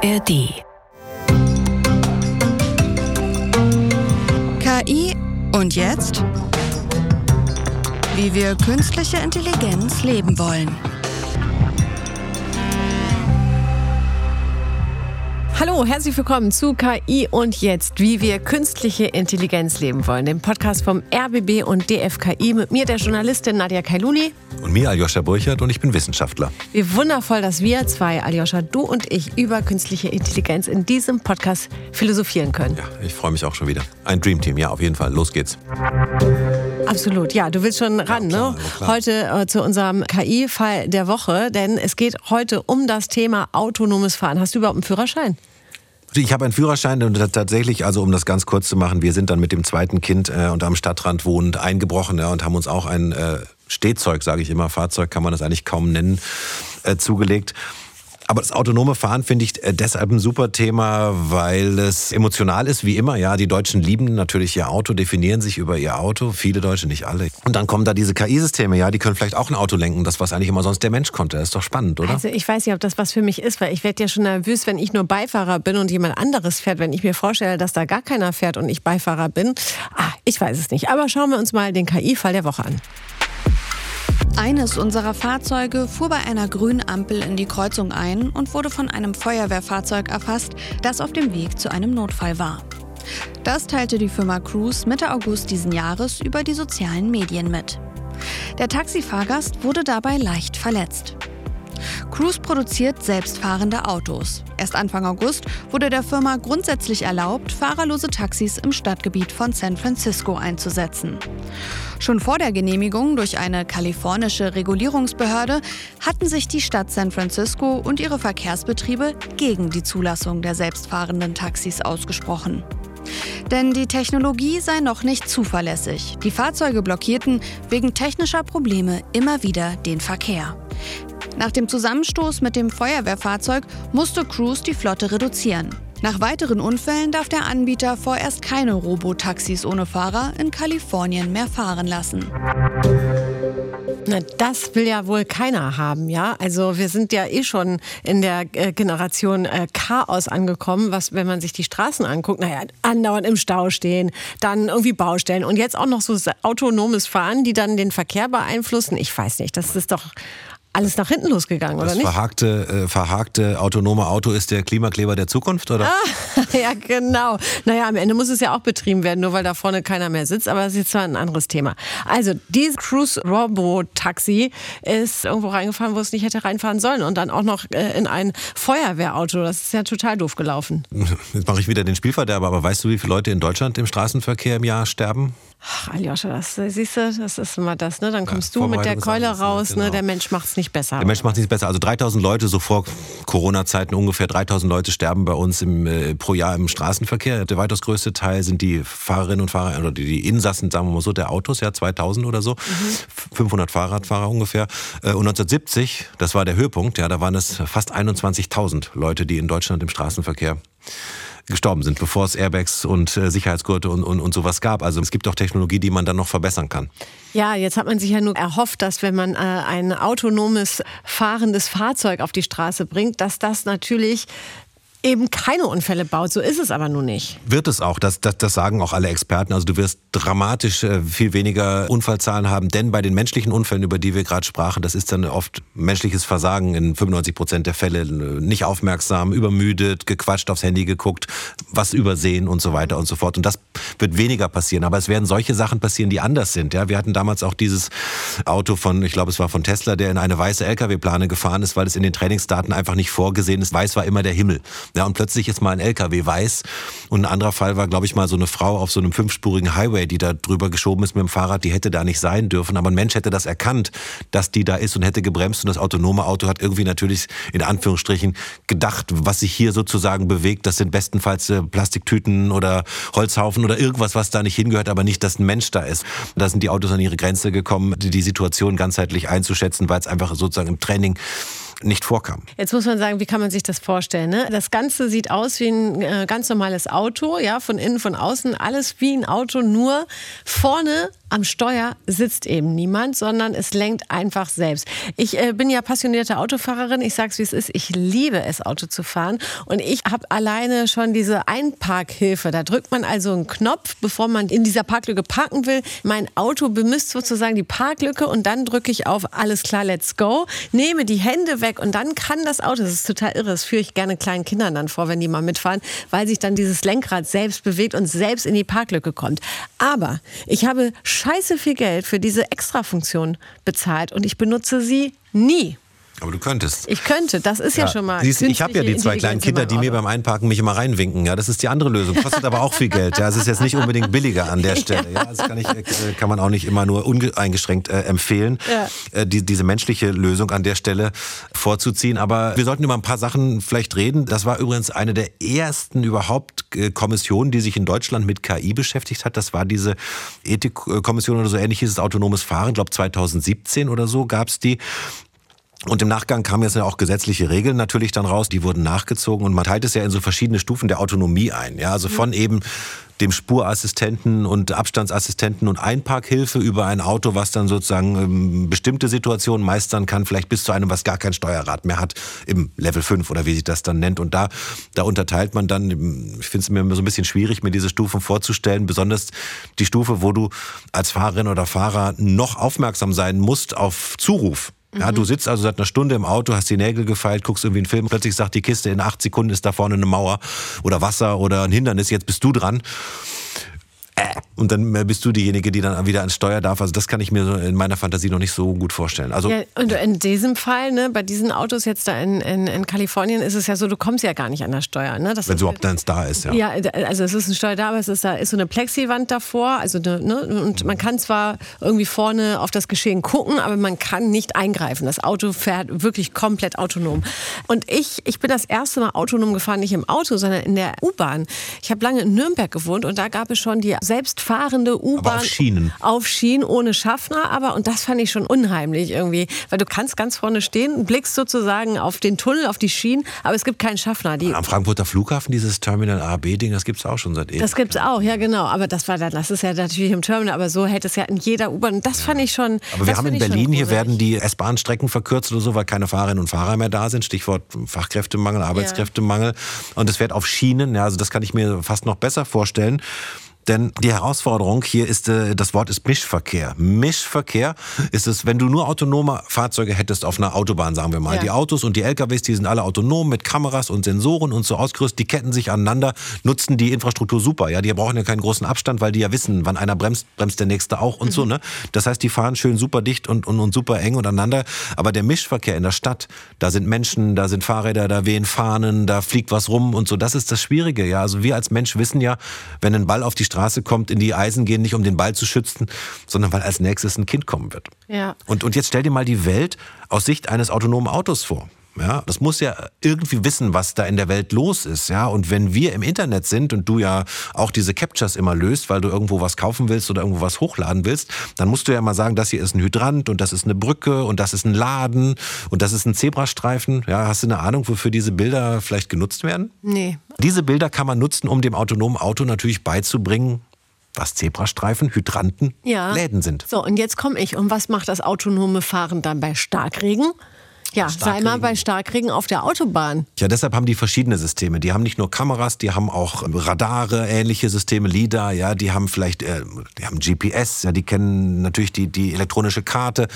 ARD. KI und jetzt? Wie wir künstliche Intelligenz leben wollen. Hallo, herzlich willkommen zu KI und jetzt, wie wir künstliche Intelligenz leben wollen. Dem Podcast vom RBB und DFKI mit mir, der Journalistin Nadja Kailuli. Und mir, Aljoscha Burchardt, und ich bin Wissenschaftler. Wie wundervoll, dass wir zwei, Aljoscha, du und ich, über künstliche Intelligenz in diesem Podcast philosophieren können. Ja, ich freue mich auch schon wieder. Ein Dreamteam, ja, auf jeden Fall. Los geht's. Absolut, ja, du willst schon ran, ja, klar, ne? Klar. Heute äh, zu unserem KI-Fall der Woche, denn es geht heute um das Thema autonomes Fahren. Hast du überhaupt einen Führerschein? Ich habe einen Führerschein und tatsächlich, also um das ganz kurz zu machen, wir sind dann mit dem zweiten Kind äh, und am Stadtrand wohnend eingebrochen ja, und haben uns auch ein äh, Stehzeug, sage ich immer, Fahrzeug kann man das eigentlich kaum nennen, äh, zugelegt. Aber das autonome Fahren finde ich äh, deshalb ein super Thema, weil es emotional ist, wie immer. Ja, die Deutschen lieben natürlich ihr Auto, definieren sich über ihr Auto. Viele Deutsche, nicht alle. Und dann kommen da diese KI-Systeme, ja, die können vielleicht auch ein Auto lenken. Das, was eigentlich immer sonst der Mensch konnte. Das ist doch spannend, oder? Also ich weiß nicht, ob das was für mich ist, weil ich werde ja schon nervös, wenn ich nur Beifahrer bin und jemand anderes fährt. Wenn ich mir vorstelle, dass da gar keiner fährt und ich Beifahrer bin. Ah, ich weiß es nicht. Aber schauen wir uns mal den KI-Fall der Woche an. Eines unserer Fahrzeuge fuhr bei einer grünen Ampel in die Kreuzung ein und wurde von einem Feuerwehrfahrzeug erfasst, das auf dem Weg zu einem Notfall war. Das teilte die Firma Cruise Mitte August diesen Jahres über die sozialen Medien mit. Der Taxifahrgast wurde dabei leicht verletzt. Cruise produziert selbstfahrende Autos. Erst Anfang August wurde der Firma grundsätzlich erlaubt, fahrerlose Taxis im Stadtgebiet von San Francisco einzusetzen. Schon vor der Genehmigung durch eine kalifornische Regulierungsbehörde hatten sich die Stadt San Francisco und ihre Verkehrsbetriebe gegen die Zulassung der selbstfahrenden Taxis ausgesprochen. Denn die Technologie sei noch nicht zuverlässig. Die Fahrzeuge blockierten wegen technischer Probleme immer wieder den Verkehr. Nach dem Zusammenstoß mit dem Feuerwehrfahrzeug musste Cruise die Flotte reduzieren. Nach weiteren Unfällen darf der Anbieter vorerst keine Robotaxis ohne Fahrer in Kalifornien mehr fahren lassen. Na, das will ja wohl keiner haben, ja. Also wir sind ja eh schon in der äh, Generation äh, Chaos angekommen, was, wenn man sich die Straßen anguckt, naja, andauernd im Stau stehen, dann irgendwie Baustellen und jetzt auch noch so autonomes Fahren, die dann den Verkehr beeinflussen. Ich weiß nicht, das ist doch alles nach hinten losgegangen, das oder nicht? Verhakte, äh, verhakte autonome Auto ist der Klimakleber der Zukunft, oder? Ah, ja, genau. Naja, am Ende muss es ja auch betrieben werden, nur weil da vorne keiner mehr sitzt, aber das ist jetzt zwar ein anderes Thema. Also, dieses Cruise Robo Taxi ist irgendwo reingefahren, wo es nicht hätte reinfahren sollen und dann auch noch äh, in ein Feuerwehrauto. Das ist ja total doof gelaufen. Jetzt mache ich wieder den Spielverderber, aber weißt du, wie viele Leute in Deutschland im Straßenverkehr im Jahr sterben? Ach, Aljoscha, das siehst du, das ist immer das, ne? Dann kommst ja, du mit der Keule ne? raus, genau. ne? Der Mensch macht es nicht besser. Der Mensch macht es nicht besser. Also 3000 Leute, so vor Corona-Zeiten ungefähr 3000 Leute sterben bei uns im, äh, pro Jahr im Straßenverkehr. Der weitaus größte Teil sind die Fahrerinnen und Fahrer oder die Insassen, sagen wir mal so, der Autos, ja 2000 oder so. Mhm. 500 Fahrradfahrer ungefähr. Äh, und 1970, das war der Höhepunkt, ja, da waren es fast 21.000 Leute, die in Deutschland im Straßenverkehr gestorben sind, bevor es Airbags und äh, Sicherheitsgurte und, und, und sowas gab. Also es gibt auch Technologie, die man dann noch verbessern kann. Ja, jetzt hat man sich ja nur erhofft, dass wenn man äh, ein autonomes fahrendes Fahrzeug auf die Straße bringt, dass das natürlich eben keine Unfälle baut. So ist es aber nun nicht. Wird es auch. Das, das, das sagen auch alle Experten. Also du wirst dramatisch äh, viel weniger Unfallzahlen haben. Denn bei den menschlichen Unfällen, über die wir gerade sprachen, das ist dann oft menschliches Versagen in 95 Prozent der Fälle. Nicht aufmerksam, übermüdet, gequatscht, aufs Handy geguckt, was übersehen und so weiter und so fort. Und das wird weniger passieren. Aber es werden solche Sachen passieren, die anders sind. Ja, wir hatten damals auch dieses Auto von, ich glaube, es war von Tesla, der in eine weiße LKW-Plane gefahren ist, weil es in den Trainingsdaten einfach nicht vorgesehen ist. Weiß war immer der Himmel. Ja, und plötzlich ist mal ein LKW weiß. Und ein anderer Fall war, glaube ich, mal so eine Frau auf so einem fünfspurigen Highway, die da drüber geschoben ist mit dem Fahrrad. Die hätte da nicht sein dürfen. Aber ein Mensch hätte das erkannt, dass die da ist und hätte gebremst. Und das autonome Auto hat irgendwie natürlich in Anführungsstrichen gedacht, was sich hier sozusagen bewegt. Das sind bestenfalls äh, Plastiktüten oder Holzhaufen oder irgendwas, was da nicht hingehört, aber nicht, dass ein Mensch da ist. Da sind die Autos an ihre Grenze gekommen, die Situation ganzheitlich einzuschätzen, weil es einfach sozusagen im Training nicht vorkam. Jetzt muss man sagen, wie kann man sich das vorstellen? Ne? Das Ganze sieht aus wie ein äh, ganz normales Auto, ja, von innen, von außen, alles wie ein Auto, nur vorne am Steuer sitzt eben niemand, sondern es lenkt einfach selbst. Ich äh, bin ja passionierte Autofahrerin. Ich sag's wie es ist. Ich liebe es, Auto zu fahren. Und ich habe alleine schon diese Einparkhilfe. Da drückt man also einen Knopf, bevor man in dieser Parklücke parken will. Mein Auto bemisst sozusagen die Parklücke und dann drücke ich auf alles klar, let's go, nehme die Hände weg und dann kann das Auto, das ist total irre, das führe ich gerne kleinen Kindern dann vor, wenn die mal mitfahren, weil sich dann dieses Lenkrad selbst bewegt und selbst in die Parklücke kommt. Aber ich habe scheiße viel Geld für diese Extrafunktion bezahlt und ich benutze sie nie. Aber du könntest. Ich könnte, das ist ja, ja schon mal. Siehst, ich habe ja die zwei kleinen Kinder, die mir beim Einparken mich immer reinwinken. Ja, das ist die andere Lösung. Kostet aber auch viel Geld. Ja, es ist jetzt nicht unbedingt billiger an der Stelle. Ja, das kann, ich, äh, kann man auch nicht immer nur uneingeschränkt äh, empfehlen, ja. äh, die, diese menschliche Lösung an der Stelle vorzuziehen. Aber wir sollten über ein paar Sachen vielleicht reden. Das war übrigens eine der ersten überhaupt äh, Kommissionen, die sich in Deutschland mit KI beschäftigt hat. Das war diese Ethikkommission oder so ähnlich hieß es, autonomes Fahren. Ich glaube 2017 oder so gab es die. Und im Nachgang kamen jetzt ja auch gesetzliche Regeln natürlich dann raus, die wurden nachgezogen und man teilt es ja in so verschiedene Stufen der Autonomie ein. Ja, also von eben dem Spurassistenten und Abstandsassistenten und Einparkhilfe über ein Auto, was dann sozusagen ähm, bestimmte Situationen meistern kann, vielleicht bis zu einem, was gar kein Steuerrad mehr hat, im Level 5 oder wie sich das dann nennt. Und da, da unterteilt man dann, ich finde es mir immer so ein bisschen schwierig, mir diese Stufen vorzustellen, besonders die Stufe, wo du als Fahrerin oder Fahrer noch aufmerksam sein musst auf Zuruf. Ja, du sitzt also seit einer Stunde im Auto, hast die Nägel gefeilt, guckst irgendwie einen Film, plötzlich sagt die Kiste, in acht Sekunden ist da vorne eine Mauer oder Wasser oder ein Hindernis, jetzt bist du dran. Äh. Und dann äh, bist du diejenige, die dann wieder ans Steuer darf. Also das kann ich mir in meiner Fantasie noch nicht so gut vorstellen. Also ja, und in diesem Fall, ne, bei diesen Autos jetzt da in, in, in Kalifornien, ist es ja so, du kommst ja gar nicht an der Steuer. Ne? Das Wenn es überhaupt eins da ist, ja. Ja, also es ist ein Steuer da, aber es ist, da ist so eine Plexiwand davor. Also ne, ne, und man kann zwar irgendwie vorne auf das Geschehen gucken, aber man kann nicht eingreifen. Das Auto fährt wirklich komplett autonom. Und ich, ich bin das erste Mal autonom gefahren, nicht im Auto, sondern in der U-Bahn. Ich habe lange in Nürnberg gewohnt und da gab es schon die selbst fahrende U-Bahn. Auf Schienen. Auf Schienen, ohne Schaffner, aber, und das fand ich schon unheimlich irgendwie, weil du kannst ganz vorne stehen, blickst sozusagen auf den Tunnel, auf die Schienen, aber es gibt keinen Schaffner. Die Am Frankfurter Flughafen, dieses Terminal A, B-Ding, das gibt es auch schon seit ewig. Das gibt es auch, ja genau, aber das war dann, das ist ja natürlich im Terminal, aber so hätte es ja in jeder U-Bahn, das ja. fand ich schon. Aber wir haben in Berlin, hier werden die S-Bahn-Strecken verkürzt oder so, weil keine Fahrerinnen und Fahrer mehr da sind, Stichwort Fachkräftemangel, Arbeitskräftemangel. Ja. Und es fährt auf Schienen, ja, also das kann ich mir fast noch besser vorstellen. Denn die Herausforderung hier ist, äh, das Wort ist Mischverkehr. Mischverkehr ist es, wenn du nur autonome Fahrzeuge hättest auf einer Autobahn, sagen wir mal. Ja. Die Autos und die LKWs, die sind alle autonom mit Kameras und Sensoren und so ausgerüstet, die ketten sich aneinander, nutzen die Infrastruktur super. Ja, die brauchen ja keinen großen Abstand, weil die ja wissen, wann einer bremst, bremst der nächste auch und mhm. so. Ne? Das heißt, die fahren schön super dicht und, und, und super eng untereinander. Aber der Mischverkehr in der Stadt, da sind Menschen, da sind Fahrräder, da wehen Fahnen, da fliegt was rum und so. Das ist das Schwierige. Ja, also wir als Mensch wissen ja, wenn ein Ball auf die Straße Straße kommt, in die Eisen gehen, nicht um den Ball zu schützen, sondern weil als nächstes ein Kind kommen wird. Ja. Und, und jetzt stell dir mal die Welt aus Sicht eines autonomen Autos vor. Ja, das muss ja irgendwie wissen, was da in der Welt los ist. Ja, und wenn wir im Internet sind und du ja auch diese Captures immer löst, weil du irgendwo was kaufen willst oder irgendwo was hochladen willst, dann musst du ja mal sagen, das hier ist ein Hydrant und das ist eine Brücke und das ist ein Laden und das ist ein Zebrastreifen. Ja, hast du eine Ahnung, wofür diese Bilder vielleicht genutzt werden? Nee. Diese Bilder kann man nutzen, um dem autonomen Auto natürlich beizubringen, was Zebrastreifen, Hydranten, ja. Läden sind. So, und jetzt komme ich. Und was macht das autonome Fahren dann bei Starkregen? Ja, sei mal bei Starkregen auf der Autobahn. Ja, deshalb haben die verschiedene Systeme. Die haben nicht nur Kameras, die haben auch Radare, ähnliche Systeme, LIDAR, ja, die haben vielleicht, äh, die haben GPS, ja, die kennen natürlich die, die elektronische Karte,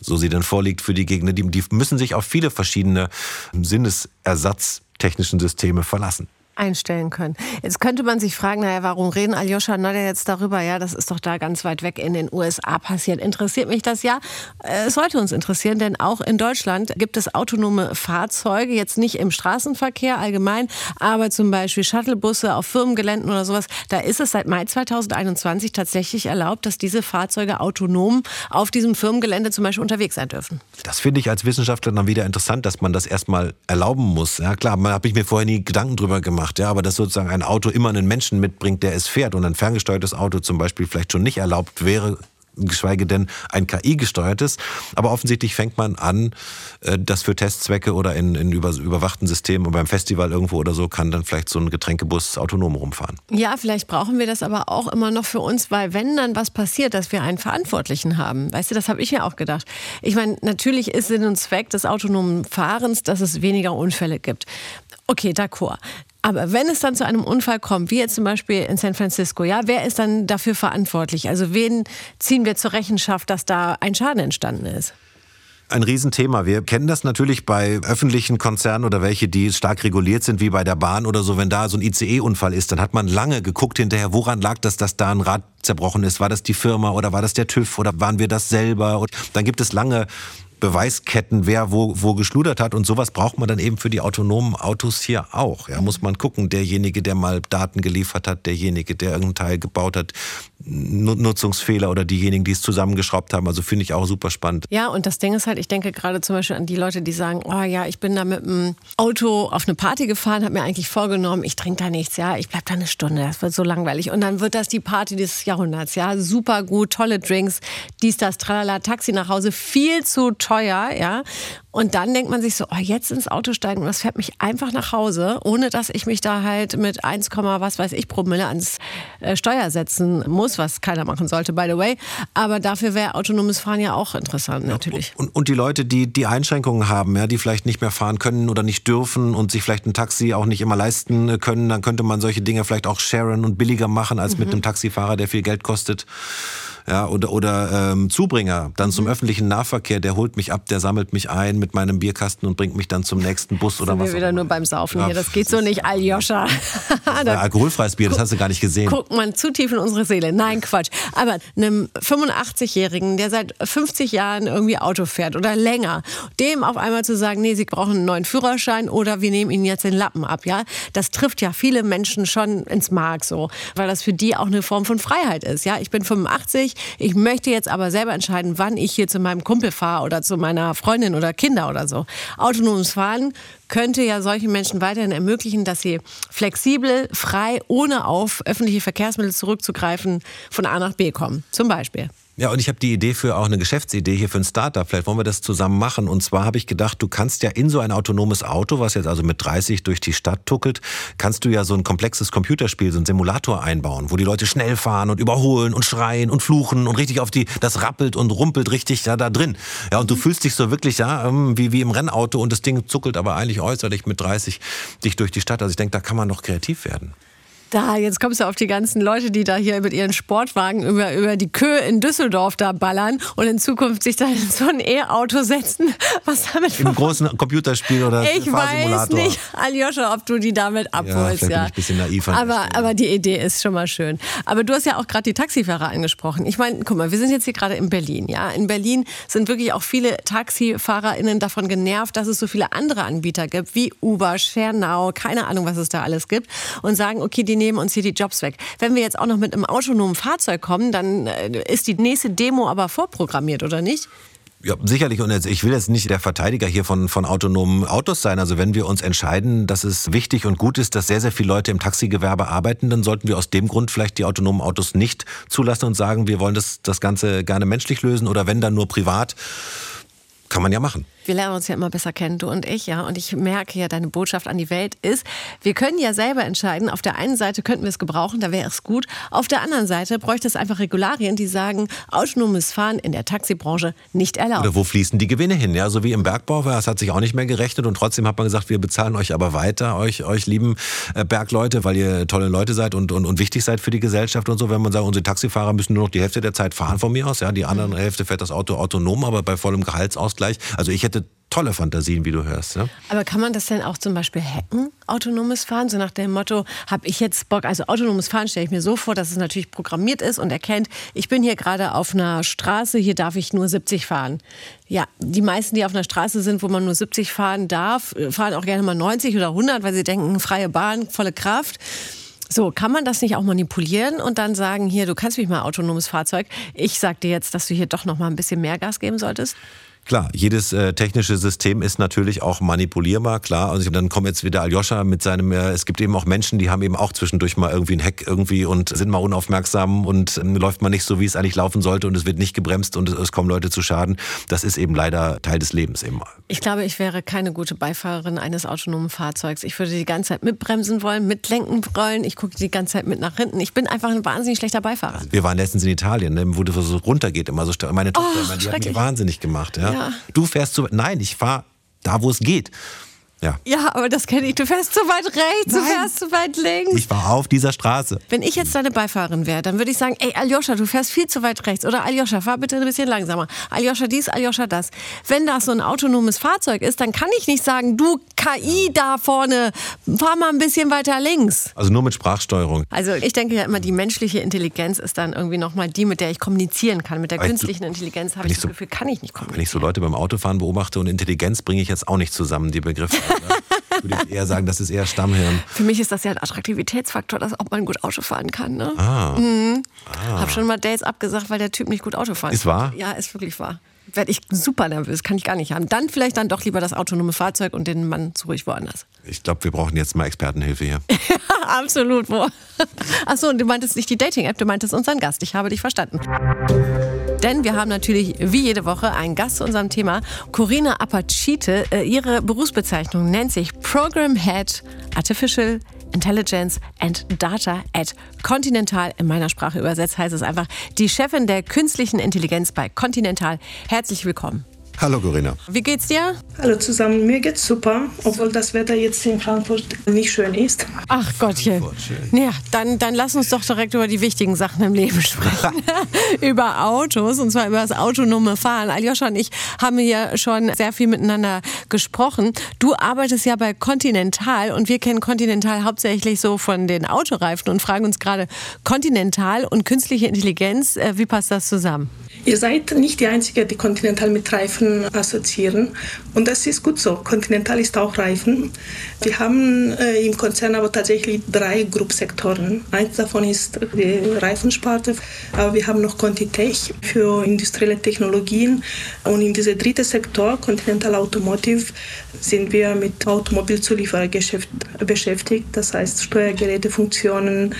so sie dann vorliegt für die Gegner. Die, die müssen sich auf viele verschiedene Sinnesersatztechnischen Systeme verlassen einstellen können. Jetzt könnte man sich fragen, naja, warum reden Aljoscha Nodder jetzt darüber? Ja, das ist doch da ganz weit weg in den USA passiert. Interessiert mich das ja? Äh, es sollte uns interessieren, denn auch in Deutschland gibt es autonome Fahrzeuge, jetzt nicht im Straßenverkehr allgemein, aber zum Beispiel Shuttlebusse auf Firmengeländen oder sowas. Da ist es seit Mai 2021 tatsächlich erlaubt, dass diese Fahrzeuge autonom auf diesem Firmengelände zum Beispiel unterwegs sein dürfen. Das finde ich als Wissenschaftler dann wieder interessant, dass man das erstmal erlauben muss. Ja klar, man habe ich mir vorher nie Gedanken drüber gemacht gemacht, ja, aber dass sozusagen ein Auto immer einen Menschen mitbringt, der es fährt und ein ferngesteuertes Auto zum Beispiel vielleicht schon nicht erlaubt wäre, geschweige denn ein KI-gesteuertes. Aber offensichtlich fängt man an, äh, das für Testzwecke oder in, in über, überwachten Systemen und beim Festival irgendwo oder so kann dann vielleicht so ein Getränkebus autonom rumfahren. Ja, vielleicht brauchen wir das aber auch immer noch für uns, weil wenn dann was passiert, dass wir einen Verantwortlichen haben. Weißt du, das habe ich mir auch gedacht. Ich meine, natürlich ist Sinn und Zweck des autonomen Fahrens, dass es weniger Unfälle gibt. Okay, d'accord. Aber wenn es dann zu einem Unfall kommt, wie jetzt zum Beispiel in San Francisco, ja, wer ist dann dafür verantwortlich? Also wen ziehen wir zur Rechenschaft, dass da ein Schaden entstanden ist? ein Riesenthema. Wir kennen das natürlich bei öffentlichen Konzernen oder welche, die stark reguliert sind, wie bei der Bahn oder so. Wenn da so ein ICE-Unfall ist, dann hat man lange geguckt hinterher, woran lag das, dass da ein Rad zerbrochen ist. War das die Firma oder war das der TÜV oder waren wir das selber? Und dann gibt es lange Beweisketten, wer wo, wo geschludert hat. Und sowas braucht man dann eben für die autonomen Autos hier auch. Ja, muss man gucken, derjenige, der mal Daten geliefert hat, derjenige, der irgendeinen Teil gebaut hat, Nutzungsfehler oder diejenigen, die es zusammengeschraubt haben. Also finde ich auch super spannend. Ja, und das Ding ist halt, ich denke gerade zum Beispiel an die Leute, die sagen, oh ja, ich bin da mit dem Auto auf eine Party gefahren, habe mir eigentlich vorgenommen, ich trinke da nichts, ja, ich bleibe da eine Stunde, das wird so langweilig. Und dann wird das die Party des Jahrhunderts, ja, super gut, tolle Drinks, dies, das, tralala, Taxi nach Hause, viel zu teuer, ja. Und dann denkt man sich so, oh, jetzt ins Auto steigen und das fährt mich einfach nach Hause, ohne dass ich mich da halt mit 1, was weiß ich Promille ans äh, Steuer setzen muss, was keiner machen sollte, by the way. Aber dafür wäre autonomes Fahren ja auch interessant, natürlich. Und, und die Leute, die die Einschränkungen haben, ja, die vielleicht nicht mehr fahren können oder nicht dürfen und sich vielleicht ein Taxi auch nicht immer leisten können, dann könnte man solche Dinge vielleicht auch sharen und billiger machen als mhm. mit einem Taxifahrer, der viel Geld kostet ja, oder, oder ähm, Zubringer dann zum mhm. öffentlichen Nahverkehr, der holt mich ab, der sammelt mich ein mit meinem Bierkasten und bringt mich dann zum nächsten Bus oder Sind was. Wir wieder nur beim Saufen ja, hier, das geht so nicht, Aljoscha. alkoholfreies Bier, das hast du gar nicht gesehen. Guckt man zu tief in unsere Seele. Nein, Quatsch. Aber einem 85-Jährigen, der seit 50 Jahren irgendwie Auto fährt oder länger, dem auf einmal zu sagen, nee, sie brauchen einen neuen Führerschein oder wir nehmen ihnen jetzt den Lappen ab, ja, das trifft ja viele Menschen schon ins Mark so, weil das für die auch eine Form von Freiheit ist, ja. Ich bin 85, ich möchte jetzt aber selber entscheiden, wann ich hier zu meinem Kumpel fahre oder zu meiner Freundin oder Kinder oder so. Autonomes Fahren könnte ja solchen Menschen weiterhin ermöglichen, dass sie flexibel, frei, ohne auf öffentliche Verkehrsmittel zurückzugreifen, von A nach B kommen. Zum Beispiel. Ja, und ich habe die Idee für auch eine Geschäftsidee hier für ein Startup. Vielleicht wollen wir das zusammen machen. Und zwar habe ich gedacht, du kannst ja in so ein autonomes Auto, was jetzt also mit 30 durch die Stadt tuckelt, kannst du ja so ein komplexes Computerspiel, so ein Simulator einbauen, wo die Leute schnell fahren und überholen und schreien und fluchen und richtig auf die, das rappelt und rumpelt richtig da, da drin. Ja, und du mhm. fühlst dich so wirklich, ja, ähm, wie, wie im Rennauto und das Ding zuckelt aber eigentlich äußerlich mit 30 dich durch die Stadt. Also ich denke, da kann man noch kreativ werden. Da, jetzt kommst du auf die ganzen Leute, die da hier mit ihren Sportwagen über, über die Köhe in Düsseldorf da ballern und in Zukunft sich da in so ein E-Auto setzen. Was damit Im großen Computerspiel oder Ich weiß nicht, Aljoscha, ob du die damit abholst. Ja, ja. Bin ich ein bisschen naiv aber, aber die Idee ist schon mal schön. Aber du hast ja auch gerade die Taxifahrer angesprochen. Ich meine, guck mal, wir sind jetzt hier gerade in Berlin. Ja? In Berlin sind wirklich auch viele TaxifahrerInnen davon genervt, dass es so viele andere Anbieter gibt, wie Uber, ShareNow, keine Ahnung, was es da alles gibt. Und sagen, okay, die nehmen uns hier die Jobs weg. Wenn wir jetzt auch noch mit einem autonomen Fahrzeug kommen, dann äh, ist die nächste Demo aber vorprogrammiert, oder nicht? Ja, sicherlich. Und ich will jetzt nicht der Verteidiger hier von, von autonomen Autos sein. Also wenn wir uns entscheiden, dass es wichtig und gut ist, dass sehr, sehr viele Leute im Taxigewerbe arbeiten, dann sollten wir aus dem Grund vielleicht die autonomen Autos nicht zulassen und sagen, wir wollen das, das Ganze gerne menschlich lösen oder wenn dann nur privat. Kann man ja machen. Wir lernen uns ja immer besser kennen, du und ich, ja. Und ich merke ja, deine Botschaft an die Welt ist, wir können ja selber entscheiden. Auf der einen Seite könnten wir es gebrauchen, da wäre es gut. Auf der anderen Seite bräuchte es einfach Regularien, die sagen, autonomes Fahren in der Taxibranche nicht erlaubt. Oder wo fließen die Gewinne hin? Ja, so wie im Bergbau, das hat sich auch nicht mehr gerechnet. Und trotzdem hat man gesagt, wir bezahlen euch aber weiter, euch, euch lieben äh, Bergleute, weil ihr tolle Leute seid und, und, und wichtig seid für die Gesellschaft und so. Wenn man sagt, unsere Taxifahrer müssen nur noch die Hälfte der Zeit fahren von mir aus, ja, die andere Hälfte fährt das Auto autonom, aber bei vollem Gehaltsausgleich. Also ich hätte tolle Fantasien, wie du hörst. Ja? Aber kann man das denn auch zum Beispiel hacken, autonomes Fahren? So nach dem Motto, habe ich jetzt Bock, also autonomes Fahren stelle ich mir so vor, dass es natürlich programmiert ist und erkennt, ich bin hier gerade auf einer Straße, hier darf ich nur 70 fahren. Ja, die meisten, die auf einer Straße sind, wo man nur 70 fahren darf, fahren auch gerne mal 90 oder 100, weil sie denken, freie Bahn, volle Kraft. So, kann man das nicht auch manipulieren und dann sagen, hier, du kannst mich mal autonomes Fahrzeug. Ich sag dir jetzt, dass du hier doch noch mal ein bisschen mehr Gas geben solltest? Klar, jedes äh, technische System ist natürlich auch manipulierbar, klar. Also dann kommt jetzt wieder Aljoscha mit seinem, äh, es gibt eben auch Menschen, die haben eben auch zwischendurch mal irgendwie ein Heck irgendwie und sind mal unaufmerksam und äh, läuft mal nicht so, wie es eigentlich laufen sollte und es wird nicht gebremst und es, es kommen Leute zu Schaden. Das ist eben leider Teil des Lebens eben. Ich glaube, ich wäre keine gute Beifahrerin eines autonomen Fahrzeugs. Ich würde die ganze Zeit mitbremsen wollen, mitlenken wollen. Ich gucke die ganze Zeit mit nach hinten. Ich bin einfach ein wahnsinnig schlechter Beifahrer. Wir waren letztens in Italien, ne, wo das so runtergeht immer so stark. Meine Tochter, oh, die hat mich wahnsinnig gemacht. Ja. Ja. Du fährst zu. Nein, ich fahre da, wo es geht. Ja. Ja, aber das kenne ich. Du fährst zu weit rechts, Nein. du fährst zu weit links. Ich war auf dieser Straße. Wenn ich jetzt deine Beifahrerin wäre, dann würde ich sagen, ey Aljoscha, du fährst viel zu weit rechts. Oder Aljoscha, fahr bitte ein bisschen langsamer. Aljoscha dies, Aljoscha das. Wenn das so ein autonomes Fahrzeug ist, dann kann ich nicht sagen, du KI da vorne, fahr mal ein bisschen weiter links. Also nur mit Sprachsteuerung. Also ich denke ja immer, die menschliche Intelligenz ist dann irgendwie nochmal die, mit der ich kommunizieren kann. Mit der künstlichen Intelligenz habe ich das so, Gefühl, kann ich nicht kommunizieren. Wenn ich so Leute beim Autofahren beobachte und Intelligenz bringe ich jetzt auch nicht zusammen, die Begriffe. würde ich eher sagen, das ist eher Stammhirn. Für mich ist das ja ein Attraktivitätsfaktor, dass auch man gut Auto fahren kann. Ne? Ah. Mhm. ah. Hab schon mal Dates abgesagt, weil der Typ nicht gut Auto fahren Ist wahr? Ja, ist wirklich wahr. Werde ich super nervös, kann ich gar nicht haben. Dann vielleicht dann doch lieber das autonome Fahrzeug und den Mann zu ruhig woanders. Ich glaube, wir brauchen jetzt mal Expertenhilfe hier. Absolut. Achso, und du meintest nicht die Dating-App, du meintest unseren Gast. Ich habe dich verstanden. Denn wir haben natürlich wie jede Woche einen Gast zu unserem Thema. Corinna Apacite, äh, ihre Berufsbezeichnung nennt sich Program Head Artificial Intelligence and Data at Continental. In meiner Sprache übersetzt heißt es einfach die Chefin der künstlichen Intelligenz bei Continental. Herzlich willkommen. Hallo Corinna. Wie geht's dir? Hallo zusammen, mir geht's super, obwohl das Wetter jetzt in Frankfurt nicht schön ist. Ach Gottchen. Ja, dann, dann lass uns doch direkt über die wichtigen Sachen im Leben sprechen. über Autos und zwar über das autonome Fahren. Aljoscha und ich haben hier schon sehr viel miteinander gesprochen. Du arbeitest ja bei Continental und wir kennen Continental hauptsächlich so von den Autoreifen und fragen uns gerade Continental und künstliche Intelligenz, äh, wie passt das zusammen? Ihr seid nicht die Einzige, die Continental mit Reifen assoziieren. Und das ist gut so. Continental ist auch Reifen. Wir haben äh, im Konzern aber tatsächlich drei Gruppsektoren. Eins davon ist die Reifensparte, aber wir haben noch Contitech für industrielle Technologien. Und in diesem dritten Sektor, Continental Automotive, sind wir mit Automobilzulieferergeschäft beschäftigt. Das heißt Steuergerätefunktionen,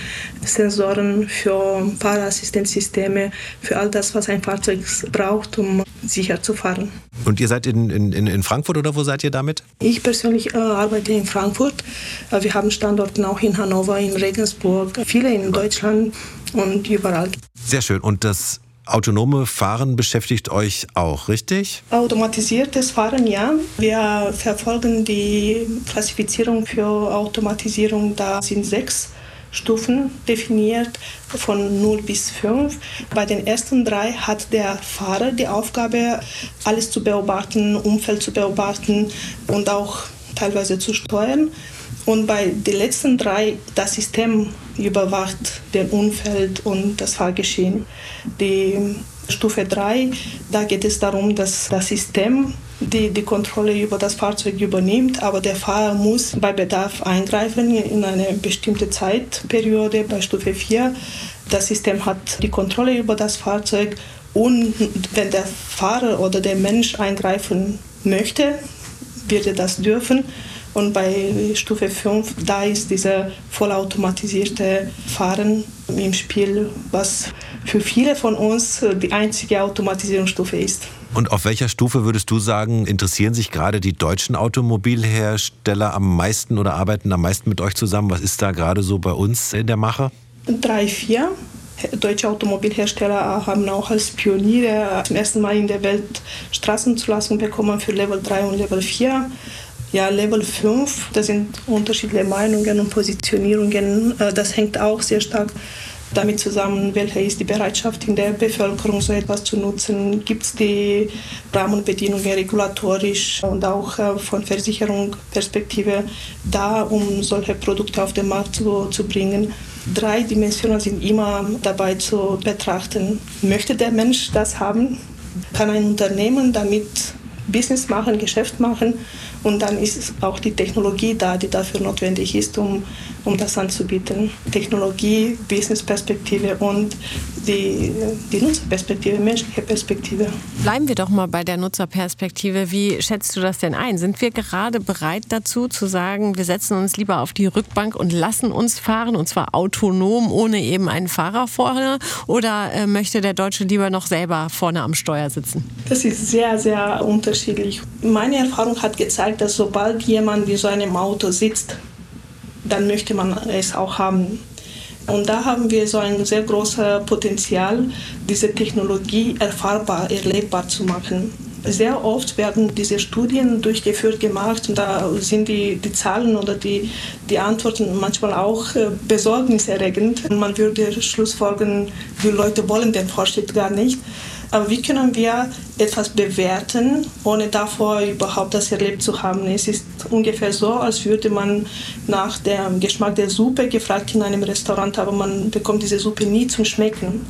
Sensoren für Fahrerassistenzsysteme, für all das, was ein Fahrzeug braucht, um sicher zu fahren. Und ihr seid in, in, in Frankfurt oder wo seid ihr damit? Ich persönlich äh, arbeite in Frankfurt. Äh, wir haben Standorte auch in Hannover, in Regensburg, viele in Deutschland und überall. Sehr schön. Und das autonome Fahren beschäftigt euch auch, richtig? Automatisiertes Fahren, ja. Wir verfolgen die Klassifizierung für Automatisierung. Da sind sechs Stufen definiert, von 0 bis 5. Bei den ersten drei hat der Fahrer die Aufgabe, alles zu beobachten, Umfeld zu beobachten und auch teilweise zu steuern. Und bei den letzten drei, das System überwacht den Umfeld und das Fahrgeschehen. Die Stufe 3, da geht es darum, dass das System die, die Kontrolle über das Fahrzeug übernimmt, aber der Fahrer muss bei Bedarf eingreifen in eine bestimmte Zeitperiode bei Stufe 4. Das System hat die Kontrolle über das Fahrzeug und wenn der Fahrer oder der Mensch eingreifen möchte, wird er das dürfen. Und bei Stufe 5, da ist dieser vollautomatisierte Fahren im Spiel, was für viele von uns die einzige Automatisierungsstufe ist. Und auf welcher Stufe würdest du sagen, interessieren sich gerade die deutschen Automobilhersteller am meisten oder arbeiten am meisten mit euch zusammen? Was ist da gerade so bei uns in der Mache? Drei, vier. Deutsche Automobilhersteller haben auch als Pioniere zum ersten Mal in der Welt Straßenzulassung bekommen für Level 3 und Level 4. Ja, Level 5, da sind unterschiedliche Meinungen und Positionierungen. Äh, das hängt auch sehr stark damit zusammen, welche ist die Bereitschaft in der Bevölkerung, so etwas zu nutzen. Gibt es die Rahmenbedingungen regulatorisch und auch äh, von Versicherungsperspektive da, um solche Produkte auf den Markt zu, zu bringen. Drei Dimensionen sind immer dabei zu betrachten. Möchte der Mensch das haben? Kann ein Unternehmen damit Business machen, Geschäft machen. Und dann ist auch die Technologie da, die dafür notwendig ist, um, um das anzubieten. Technologie, Business-Perspektive und die, die Nutzerperspektive, menschliche Perspektive. Bleiben wir doch mal bei der Nutzerperspektive. Wie schätzt du das denn ein? Sind wir gerade bereit dazu zu sagen, wir setzen uns lieber auf die Rückbank und lassen uns fahren und zwar autonom, ohne eben einen Fahrer vorne? Oder äh, möchte der Deutsche lieber noch selber vorne am Steuer sitzen? Das ist sehr, sehr unterschiedlich. Meine Erfahrung hat gezeigt, dass sobald jemand in so einem Auto sitzt, dann möchte man es auch haben. Und da haben wir so ein sehr großes Potenzial, diese Technologie erfahrbar, erlebbar zu machen. Sehr oft werden diese Studien durchgeführt gemacht und da sind die, die Zahlen oder die, die Antworten manchmal auch äh, besorgniserregend. Man würde schlussfolgern, die Leute wollen den Fortschritt gar nicht. Aber wie können wir etwas bewerten, ohne davor überhaupt das erlebt zu haben? Es ist ungefähr so, als würde man nach dem Geschmack der Suppe gefragt in einem Restaurant, aber man bekommt diese Suppe nie zum Schmecken.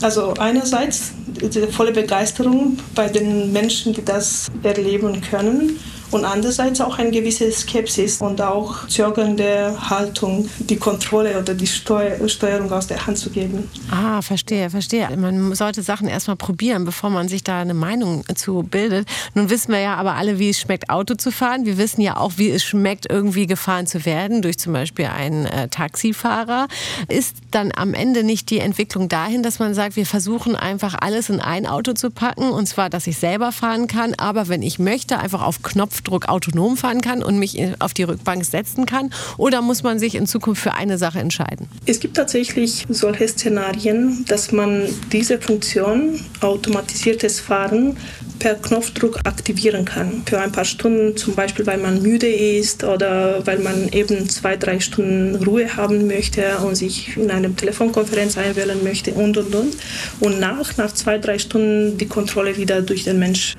Also einerseits diese volle Begeisterung bei den Menschen, die das erleben können und andererseits auch eine gewisse Skepsis und auch zögernde Haltung, die Kontrolle oder die Steuer Steuerung aus der Hand zu geben. Ah, verstehe, verstehe. Man sollte Sachen erstmal probieren, bevor man sich da eine Meinung zu bildet. Nun wissen wir ja aber alle, wie es schmeckt, Auto zu fahren. Wir wissen ja auch, wie es schmeckt, irgendwie gefahren zu werden durch zum Beispiel einen äh, Taxifahrer. Ist dann am Ende nicht die Entwicklung dahin, dass man sagt, wir versuchen einfach alles in ein Auto zu packen und zwar, dass ich selber fahren kann, aber wenn ich möchte, einfach auf Knopf Knopfdruck autonom fahren kann und mich auf die Rückbank setzen kann? Oder muss man sich in Zukunft für eine Sache entscheiden? Es gibt tatsächlich solche Szenarien, dass man diese Funktion, automatisiertes Fahren, per Knopfdruck aktivieren kann. Für ein paar Stunden, zum Beispiel, weil man müde ist oder weil man eben zwei, drei Stunden Ruhe haben möchte und sich in eine Telefonkonferenz einwählen möchte und und und. Und nach, nach zwei, drei Stunden die Kontrolle wieder durch den Mensch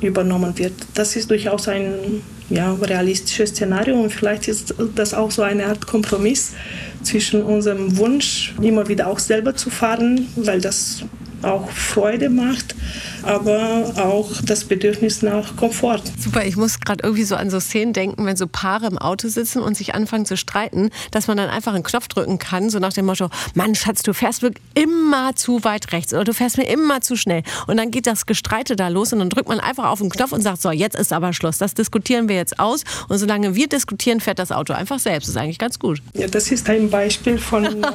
übernommen wird. Das ist durchaus ein ja, realistisches Szenario und vielleicht ist das auch so eine Art Kompromiss zwischen unserem Wunsch, immer wieder auch selber zu fahren, weil das auch Freude macht, aber auch das Bedürfnis nach Komfort. Super, ich muss gerade irgendwie so an so Szenen denken, wenn so Paare im Auto sitzen und sich anfangen zu streiten, dass man dann einfach einen Knopf drücken kann, so nach dem Motto, Mann, Schatz, du fährst wirklich immer zu weit rechts oder du fährst mir immer zu schnell. Und dann geht das Gestreite da los und dann drückt man einfach auf den Knopf und sagt, so, jetzt ist aber Schluss. Das diskutieren wir jetzt aus. Und solange wir diskutieren, fährt das Auto einfach selbst. Das ist eigentlich ganz gut. Ja, das ist ein Beispiel von äh,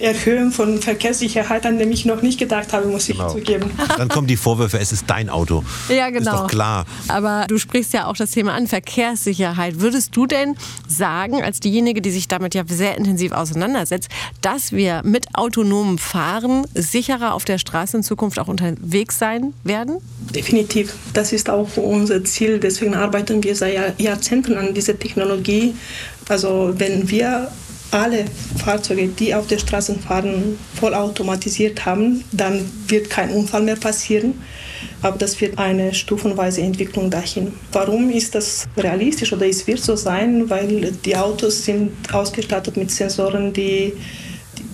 Erhöhung von Verkehrssicherheit, an dem ich noch nicht gedacht habe, muss ich genau. zugeben. Dann kommen die Vorwürfe, es ist dein Auto. Ja, genau. Ist doch klar. Aber du sprichst ja auch das Thema an, Verkehrssicherheit. Würdest du denn sagen, als diejenige, die sich damit ja sehr intensiv auseinandersetzt, dass wir mit autonomem Fahren sicherer auf der Straße in Zukunft auch unterwegs sein werden? Definitiv. Das ist auch unser Ziel. Deswegen arbeiten wir seit Jahrzehnten an dieser Technologie. Also wenn wir alle Fahrzeuge, die auf der Straße fahren, vollautomatisiert haben, dann wird kein Unfall mehr passieren. Aber das wird eine stufenweise Entwicklung dahin. Warum ist das realistisch oder es wird so sein? Weil die Autos sind ausgestattet mit Sensoren, die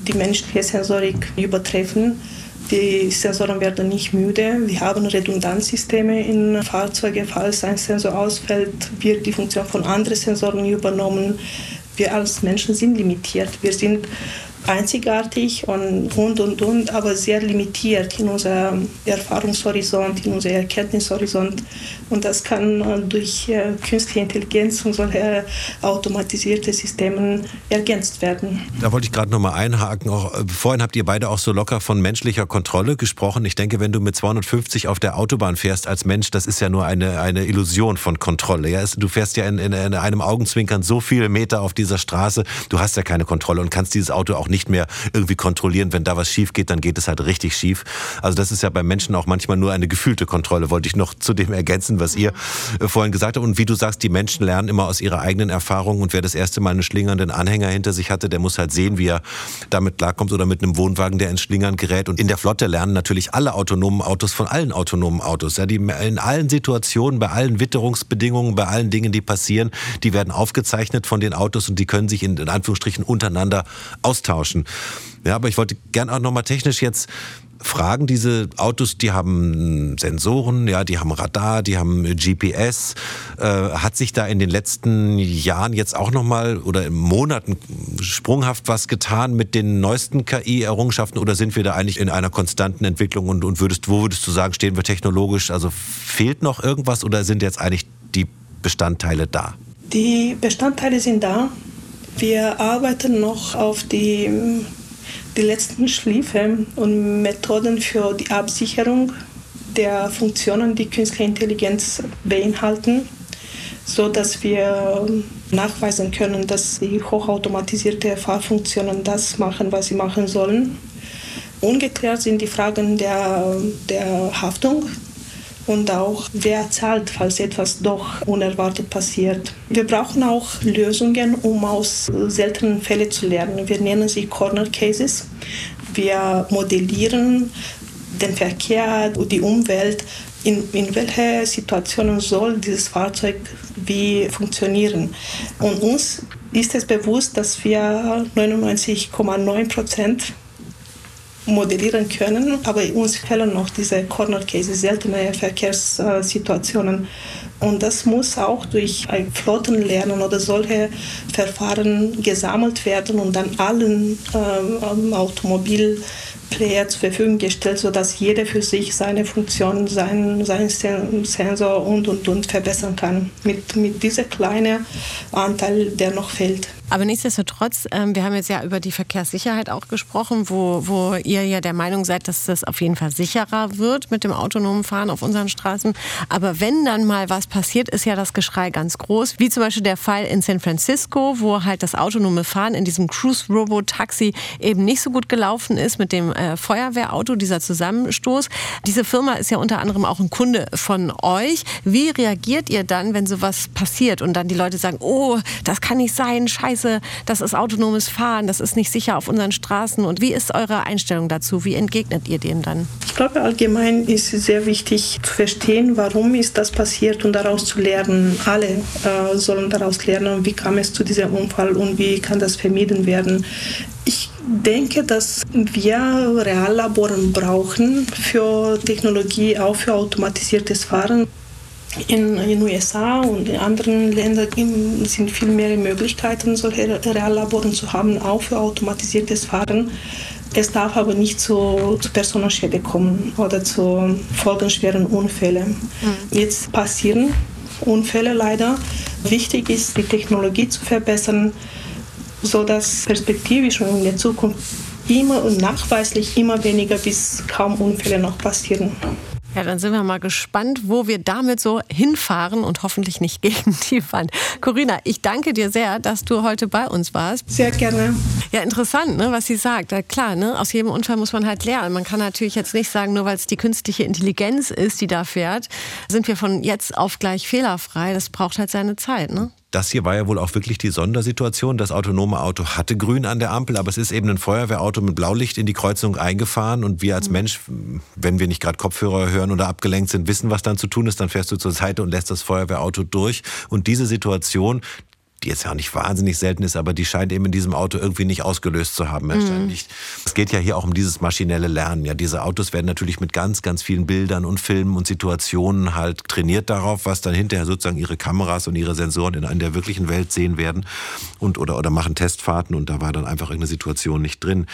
die menschliche Sensorik übertreffen. Die Sensoren werden nicht müde. Wir haben Redundanzsysteme in Fahrzeugen. Falls ein Sensor ausfällt, wird die Funktion von anderen Sensoren übernommen wir als Menschen sind limitiert. Wir sind einzigartig und, und, und, und, aber sehr limitiert in unserem Erfahrungshorizont, in unserem Erkenntnishorizont. Und das kann äh, durch äh, künstliche Intelligenz und solche automatisierte Systeme ergänzt werden. Da wollte ich gerade noch mal einhaken. Auch, äh, vorhin habt ihr beide auch so locker von menschlicher Kontrolle gesprochen. Ich denke, wenn du mit 250 auf der Autobahn fährst als Mensch, das ist ja nur eine, eine Illusion von Kontrolle. Ja? Du fährst ja in, in, in einem Augenzwinkern so viele Meter auf dieser Straße, du hast ja keine Kontrolle und kannst dieses Auto auch nicht mehr irgendwie kontrollieren. Wenn da was schief geht, dann geht es halt richtig schief. Also das ist ja bei Menschen auch manchmal nur eine gefühlte Kontrolle, wollte ich noch zu dem ergänzen, was ihr äh, vorhin gesagt habt. Und wie du sagst, die Menschen lernen immer aus ihrer eigenen Erfahrung. Und wer das erste Mal einen schlingernden Anhänger hinter sich hatte, der muss halt sehen, wie er damit klarkommt oder mit einem Wohnwagen, der ins Schlingern gerät. Und in der Flotte lernen natürlich alle autonomen Autos von allen autonomen Autos. Ja, die in allen Situationen, bei allen Witterungsbedingungen, bei allen Dingen, die passieren, die werden aufgezeichnet von den Autos und die können sich in, in Anführungsstrichen untereinander austauschen austauschen. Ja, aber ich wollte gern auch nochmal technisch jetzt fragen, diese Autos, die haben Sensoren, ja, die haben Radar, die haben GPS. Äh, hat sich da in den letzten Jahren jetzt auch nochmal oder in Monaten sprunghaft was getan mit den neuesten KI-Errungenschaften oder sind wir da eigentlich in einer konstanten Entwicklung und, und würdest, wo würdest du sagen, stehen wir technologisch? Also fehlt noch irgendwas oder sind jetzt eigentlich die Bestandteile da? Die Bestandteile sind da. Wir arbeiten noch auf die, die letzten Schliefe und Methoden für die Absicherung der Funktionen, die künstliche Intelligenz beinhalten, so dass wir nachweisen können, dass die hochautomatisierte Fahrfunktionen das machen, was sie machen sollen. Ungeklärt sind die Fragen der, der Haftung und auch wer zahlt, falls etwas doch unerwartet passiert. Wir brauchen auch Lösungen, um aus seltenen Fällen zu lernen. Wir nennen sie Corner Cases. Wir modellieren den Verkehr und die Umwelt. In, in welche Situationen soll dieses Fahrzeug wie funktionieren? Und uns ist es bewusst, dass wir 99,9 Prozent modellieren können, aber uns fehlen noch diese Corner Cases, seltene Verkehrssituationen. Und das muss auch durch ein Flottenlernen oder solche Verfahren gesammelt werden und dann allen ähm, Automobil Player zur Verfügung gestellt, sodass jeder für sich seine Funktion, seinen, seinen Sensor und, und, und verbessern kann. Mit, mit diesem kleinen Anteil, der noch fehlt. Aber nichtsdestotrotz, ähm, wir haben jetzt ja über die Verkehrssicherheit auch gesprochen, wo, wo ihr ja der Meinung seid, dass das auf jeden Fall sicherer wird mit dem autonomen Fahren auf unseren Straßen. Aber wenn dann mal was passiert, ist ja das Geschrei ganz groß. Wie zum Beispiel der Fall in San Francisco, wo halt das autonome Fahren in diesem Cruise-Robo-Taxi eben nicht so gut gelaufen ist mit dem äh, Feuerwehrauto, dieser Zusammenstoß. Diese Firma ist ja unter anderem auch ein Kunde von euch. Wie reagiert ihr dann, wenn sowas passiert und dann die Leute sagen, oh, das kann nicht sein, scheiße Scheiße, das ist autonomes Fahren, das ist nicht sicher auf unseren Straßen. Und wie ist eure Einstellung dazu? Wie entgegnet ihr dem dann? Ich glaube, allgemein ist es sehr wichtig zu verstehen, warum ist das passiert und daraus zu lernen. Alle äh, sollen daraus lernen, wie kam es zu diesem Unfall und wie kann das vermieden werden. Ich denke, dass wir Reallaboren brauchen für Technologie, auch für automatisiertes Fahren. In den USA und in anderen Ländern sind viel mehr Möglichkeiten, solche Reallaboren zu haben, auch für automatisiertes Fahren. Es darf aber nicht zu, zu Personenschäde kommen oder zu folgenschweren Unfällen. Mhm. Jetzt passieren Unfälle leider. Wichtig ist, die Technologie zu verbessern, sodass perspektivisch und in der Zukunft immer und nachweislich immer weniger bis kaum Unfälle noch passieren. Ja, dann sind wir mal gespannt, wo wir damit so hinfahren und hoffentlich nicht gegen die Wand. Corinna, ich danke dir sehr, dass du heute bei uns warst. Sehr gerne. Ja, interessant, ne, was sie sagt. Ja, klar, ne, aus jedem Unfall muss man halt lernen. Man kann natürlich jetzt nicht sagen, nur weil es die künstliche Intelligenz ist, die da fährt, sind wir von jetzt auf gleich fehlerfrei. Das braucht halt seine Zeit. Ne? Das hier war ja wohl auch wirklich die Sondersituation. Das autonome Auto hatte grün an der Ampel, aber es ist eben ein Feuerwehrauto mit Blaulicht in die Kreuzung eingefahren. Und wir als mhm. Mensch, wenn wir nicht gerade Kopfhörer hören oder abgelenkt sind, wissen, was dann zu tun ist. Dann fährst du zur Seite und lässt das Feuerwehrauto durch. Und diese Situation, die jetzt ja nicht wahnsinnig selten ist, aber die scheint eben in diesem Auto irgendwie nicht ausgelöst zu haben. Mhm. Nicht. Es geht ja hier auch um dieses maschinelle Lernen. Ja, diese Autos werden natürlich mit ganz, ganz vielen Bildern und Filmen und Situationen halt trainiert darauf, was dann hinterher sozusagen ihre Kameras und ihre Sensoren in, in der wirklichen Welt sehen werden und oder, oder machen Testfahrten und da war dann einfach irgendeine Situation nicht drin.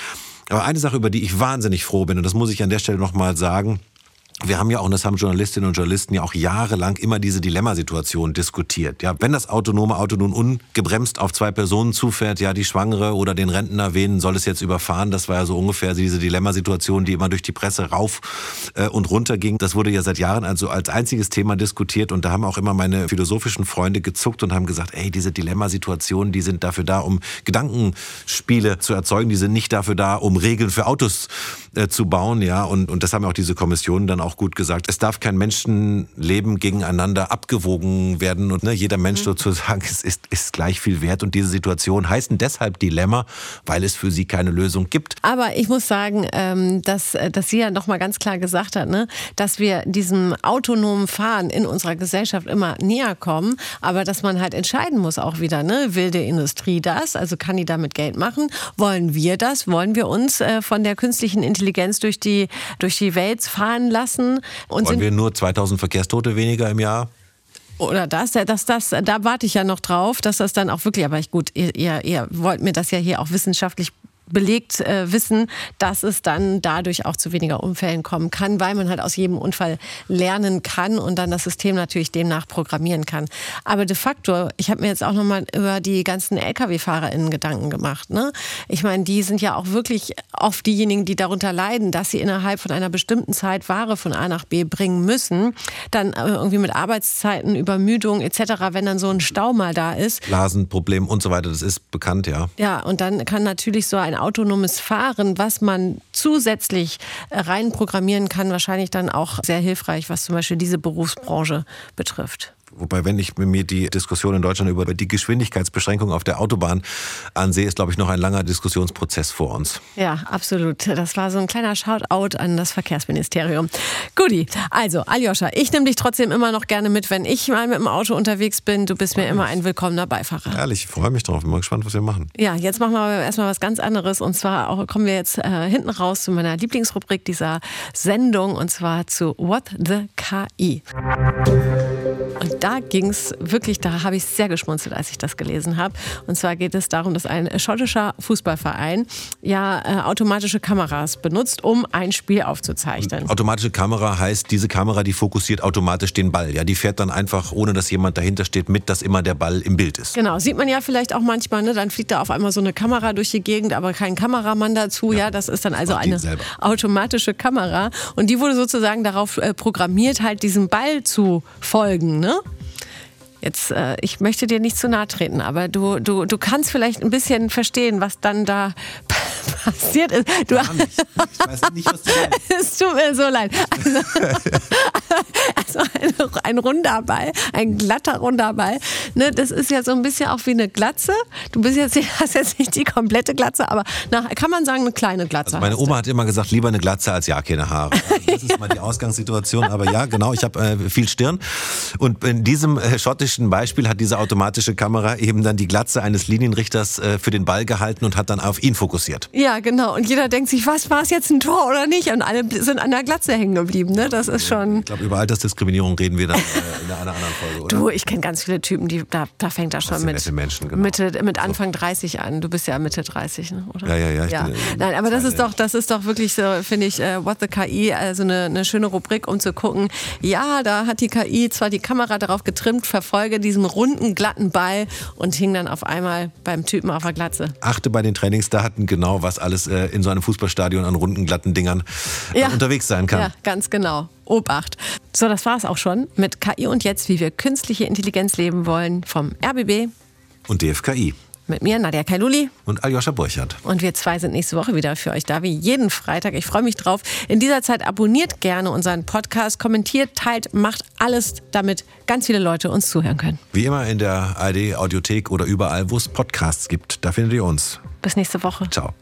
Aber eine Sache, über die ich wahnsinnig froh bin, und das muss ich an der Stelle nochmal sagen, wir haben ja auch, und das haben Journalistinnen und Journalisten ja auch jahrelang immer diese Dilemmasituation diskutiert. Ja, wenn das autonome Auto nun ungebremst auf zwei Personen zufährt, ja, die Schwangere oder den Rentner, wen soll es jetzt überfahren? Das war ja so ungefähr diese Dilemmasituation, die immer durch die Presse rauf äh, und runter ging. Das wurde ja seit Jahren also als einziges Thema diskutiert und da haben auch immer meine philosophischen Freunde gezuckt und haben gesagt, ey, diese Dilemmasituationen, die sind dafür da, um Gedankenspiele zu erzeugen, die sind nicht dafür da, um Regeln für Autos äh, zu bauen, ja, und, und das haben auch diese Kommissionen dann auch gut gesagt. Es darf kein Menschenleben gegeneinander abgewogen werden und ne, jeder Mensch mhm. sozusagen ist, ist, ist gleich viel wert. Und diese Situation heißen deshalb Dilemma, weil es für sie keine Lösung gibt. Aber ich muss sagen, ähm, dass, äh, dass sie ja noch mal ganz klar gesagt hat, ne, dass wir diesem autonomen Fahren in unserer Gesellschaft immer näher kommen, aber dass man halt entscheiden muss auch wieder, ne, will die Industrie das, also kann die damit Geld machen? Wollen wir das? Wollen wir uns äh, von der künstlichen Intelligenz durch die, durch die Welt fahren lassen? Und Wollen wir nur 2000 Verkehrstote weniger im Jahr? Oder das, das, das, da warte ich ja noch drauf, dass das dann auch wirklich, aber ich, gut, ihr, ihr, ihr wollt mir das ja hier auch wissenschaftlich belegt äh, wissen, dass es dann dadurch auch zu weniger Unfällen kommen kann, weil man halt aus jedem Unfall lernen kann und dann das System natürlich demnach programmieren kann. Aber de facto, ich habe mir jetzt auch nochmal über die ganzen Lkw-FahrerInnen Gedanken gemacht. Ne? Ich meine, die sind ja auch wirklich oft diejenigen, die darunter leiden, dass sie innerhalb von einer bestimmten Zeit Ware von A nach B bringen müssen. Dann äh, irgendwie mit Arbeitszeiten, Übermüdung etc., wenn dann so ein Stau mal da ist. Blasenproblem und so weiter, das ist bekannt, ja. Ja, und dann kann natürlich so ein autonomes Fahren, was man zusätzlich äh, rein programmieren kann, wahrscheinlich dann auch sehr hilfreich, was zum Beispiel diese Berufsbranche betrifft. Wobei, wenn ich mir die Diskussion in Deutschland über die Geschwindigkeitsbeschränkung auf der Autobahn ansehe, ist, glaube ich, noch ein langer Diskussionsprozess vor uns. Ja, absolut. Das war so ein kleiner Shoutout an das Verkehrsministerium. Guti, also Aljoscha, ich nehme dich trotzdem immer noch gerne mit, wenn ich mal mit dem Auto unterwegs bin. Du bist mir immer ein willkommener Beifahrer. Ehrlich, ich freue mich drauf. Bin mal gespannt, was wir machen. Ja, jetzt machen wir erstmal was ganz anderes. Und zwar auch, kommen wir jetzt äh, hinten raus zu meiner Lieblingsrubrik dieser Sendung, und zwar zu What the KI. Und da ging es wirklich, da habe ich sehr geschmunzelt, als ich das gelesen habe. Und zwar geht es darum, dass ein schottischer Fußballverein ja äh, automatische Kameras benutzt, um ein Spiel aufzuzeichnen. Automatische Kamera heißt, diese Kamera, die fokussiert automatisch den Ball. Ja, die fährt dann einfach, ohne dass jemand dahinter steht, mit, dass immer der Ball im Bild ist. Genau, sieht man ja vielleicht auch manchmal, ne? dann fliegt da auf einmal so eine Kamera durch die Gegend, aber kein Kameramann dazu. Ja, ja das ist dann also eine automatische Kamera. Und die wurde sozusagen darauf äh, programmiert, halt diesem Ball zu folgen. Ne? Jetzt, äh, ich möchte dir nicht zu nahe treten, aber du, du, du kannst vielleicht ein bisschen verstehen, was dann da passiert ist. Du, Gar nicht. Ich weiß nicht, was du meinst. es tut mir so leid. Also, also ein, ein, runder Ball, ein glatter runder Ball. Ne, das ist ja so ein bisschen auch wie eine Glatze. Du bist jetzt, hast jetzt nicht die komplette Glatze, aber nach, kann man sagen, eine kleine Glatze. Also meine Oma hat immer gesagt, lieber eine Glatze als ja keine Haare. Das ist mal die Ausgangssituation. Aber ja, genau, ich habe äh, viel Stirn. Und in diesem äh, schottischen Beispiel hat diese automatische Kamera eben dann die Glatze eines Linienrichters äh, für den Ball gehalten und hat dann auf ihn fokussiert. Ja, genau. Und jeder denkt sich, was war es jetzt ein Tor oder nicht? Und alle sind an der Glatze hängen geblieben. Ne? Das ist schon. Ich glaube, über Altersdiskriminierung reden wir dann äh, in einer anderen Folge. Oder? Du, ich kenne ganz viele Typen, die da, da fängt das schon mit, Menschen, genau. Mitte, mit Anfang 30 an. Du bist ja Mitte 30, ne? oder? Ja, ja, ja. ja. Nein, aber das ist doch, das ist doch wirklich so, finde ich, uh, What the KI, also eine, eine schöne Rubrik, um zu gucken. Ja, da hat die KI zwar die Kamera darauf getrimmt, verfolge diesen runden, glatten Ball und hing dann auf einmal beim Typen auf der Glatze. Achte bei den Trainingsdaten genau, was alles äh, in so einem Fußballstadion an runden, glatten Dingern äh, ja. unterwegs sein kann. Ja, ganz genau. Obacht. So, das war es auch schon mit KI und jetzt, wie wir künstliche Intelligenz leben wollen, vom RBB und DFKI. Mit mir, Nadja Kailuli. Und Aljoscha Burchardt. Und wir zwei sind nächste Woche wieder für euch da, wie jeden Freitag. Ich freue mich drauf. In dieser Zeit abonniert gerne unseren Podcast, kommentiert, teilt, macht alles, damit ganz viele Leute uns zuhören können. Wie immer in der ARD Audiothek oder überall, wo es Podcasts gibt. Da findet ihr uns. Bis nächste Woche. Ciao.